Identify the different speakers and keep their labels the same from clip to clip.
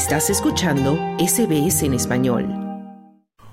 Speaker 1: Estás escuchando SBS en español.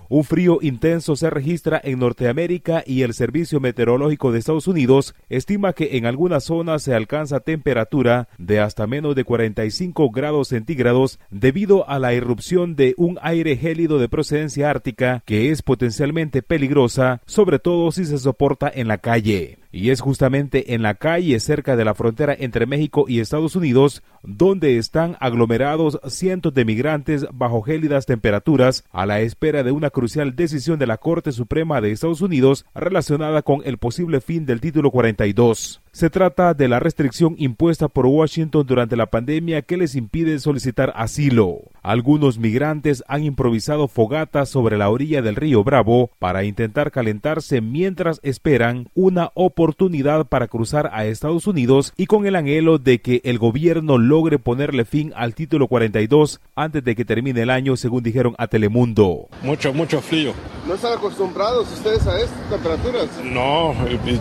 Speaker 2: Un frío intenso se registra en Norteamérica y el Servicio Meteorológico de Estados Unidos estima que en algunas zonas se alcanza temperatura de hasta menos de 45 grados centígrados debido a la irrupción de un aire gélido de procedencia ártica que es potencialmente peligrosa, sobre todo si se soporta en la calle. Y es justamente en la calle cerca de la frontera entre México y Estados Unidos donde están aglomerados cientos de migrantes bajo gélidas temperaturas a la espera de una crucial decisión de la Corte Suprema de Estados Unidos relacionada con el posible fin del título 42. Se trata de la restricción impuesta por Washington durante la pandemia que les impide solicitar asilo. Algunos migrantes han improvisado fogatas sobre la orilla del río Bravo para intentar calentarse mientras esperan una oportunidad para cruzar a Estados Unidos y con el anhelo de que el gobierno logre ponerle fin al título 42 antes de que termine el año, según dijeron a Telemundo.
Speaker 3: Mucho, mucho frío.
Speaker 4: ¿No están acostumbrados ustedes a estas temperaturas?
Speaker 3: No,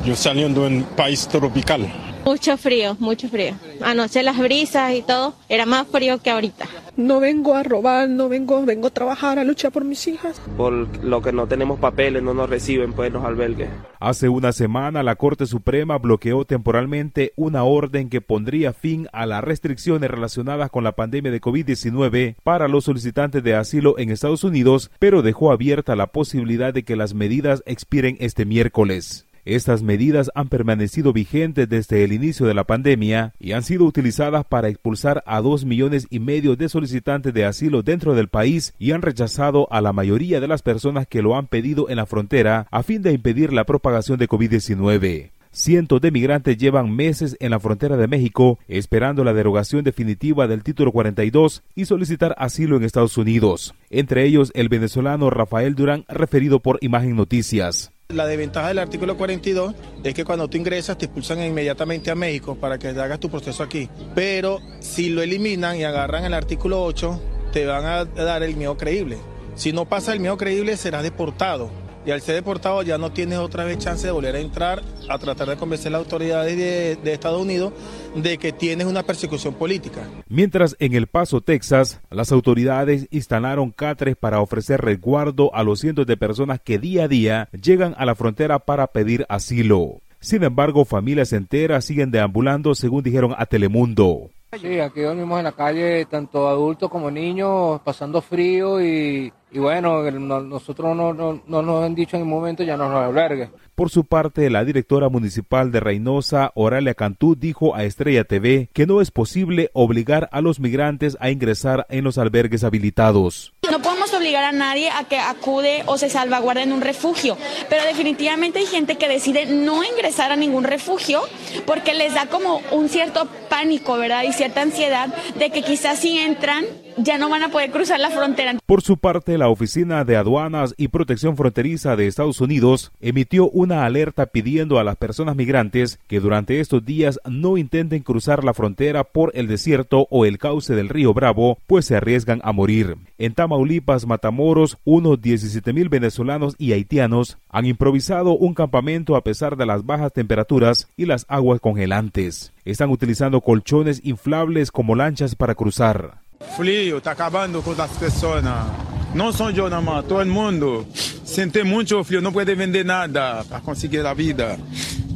Speaker 3: yo saliendo de un país tropical
Speaker 5: mucho frío, mucho frío. Anoche las brisas y todo, era más frío que ahorita.
Speaker 6: No vengo a robar, no vengo, vengo a trabajar, a luchar por mis hijas.
Speaker 7: Por lo que no tenemos papeles, no nos reciben pues los albergues.
Speaker 2: Hace una semana la Corte Suprema bloqueó temporalmente una orden que pondría fin a las restricciones relacionadas con la pandemia de COVID-19 para los solicitantes de asilo en Estados Unidos, pero dejó abierta la posibilidad de que las medidas expiren este miércoles. Estas medidas han permanecido vigentes desde el inicio de la pandemia y han sido utilizadas para expulsar a dos millones y medio de solicitantes de asilo dentro del país y han rechazado a la mayoría de las personas que lo han pedido en la frontera a fin de impedir la propagación de COVID-19. Cientos de migrantes llevan meses en la frontera de México esperando la derogación definitiva del título 42 y solicitar asilo en Estados Unidos. Entre ellos el venezolano Rafael Durán referido por Imagen Noticias.
Speaker 8: La desventaja del artículo 42 es que cuando tú ingresas te expulsan inmediatamente a México para que hagas tu proceso aquí. Pero si lo eliminan y agarran el artículo 8, te van a dar el miedo creíble. Si no pasa el miedo creíble, serás deportado y al ser deportado ya no tienes otra vez chance de volver a entrar a tratar de convencer a las autoridades de, Estados Unidos de que tienes una persecución política.
Speaker 2: Mientras en El Paso, Texas, las autoridades instalaron catres para ofrecer resguardo a los cientos de personas que día a día llegan a la frontera para pedir asilo. Sin embargo, familias enteras siguen deambulando, según dijeron a Telemundo.
Speaker 9: Sí, aquí dormimos en la calle, tanto adultos como niños, pasando frío y y bueno, nosotros no, no, no, nos han dicho en el momento ya no nos albergue.
Speaker 2: Por su parte, la directora municipal de Reynosa, Oralia Cantú, dijo a Estrella TV que no es posible obligar a los migrantes a ingresar en los albergues habilitados.
Speaker 5: Obligar a nadie a que acude o se salvaguarde en un refugio, pero definitivamente hay gente que decide no ingresar a ningún refugio porque les da como un cierto pánico, ¿verdad? Y cierta ansiedad de que quizás si entran
Speaker 2: Por su parte, la Oficina de Aduanas y Protección Fronteriza de Estados Unidos emitió una alerta pidiendo a las personas migrantes que durante estos días no intenten cruzar la frontera por el desierto o el cauce del río Bravo, pues se arriesgan a morir. En Tamaulipas, Matamoros, unos 17 mil venezolanos y haitianos han improvisado un campamento a pesar de las bajas temperaturas y las aguas congelantes. Están utilizando colchones inflables como lanchas para cruzar.
Speaker 10: Frío, está acabando con las personas. No son yo nada más, todo el mundo. Siente mucho frío, no puede vender nada para conseguir la vida.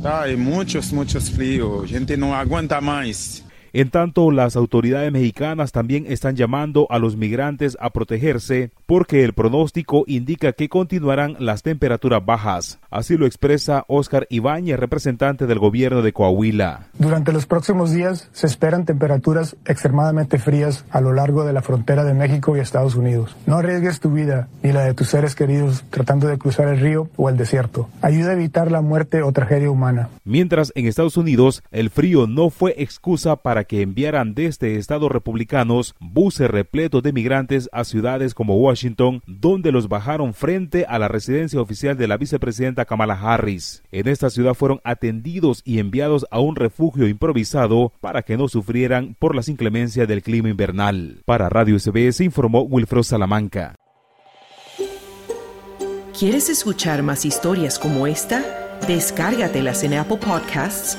Speaker 10: Hay muchos, muchos fríos. Gente no aguanta más.
Speaker 2: En tanto, las autoridades mexicanas también están llamando a los migrantes a protegerse porque el pronóstico indica que continuarán las temperaturas bajas. Así lo expresa Oscar Ibáñez, representante del gobierno de Coahuila.
Speaker 11: Durante los próximos días se esperan temperaturas extremadamente frías a lo largo de la frontera de México y Estados Unidos. No arriesgues tu vida ni la de tus seres queridos tratando de cruzar el río o el desierto. Ayuda a evitar la muerte o tragedia humana.
Speaker 2: Mientras en Estados Unidos el frío no fue excusa que enviaran desde estados republicanos buses repletos de migrantes a ciudades como Washington, donde los bajaron frente a la residencia oficial de la vicepresidenta Kamala Harris. En esta ciudad fueron atendidos y enviados a un refugio improvisado para que no sufrieran por las inclemencias del clima invernal. Para Radio SBS informó Wilfredo Salamanca.
Speaker 1: ¿Quieres escuchar más historias como esta? Descárgatelas en Apple Podcasts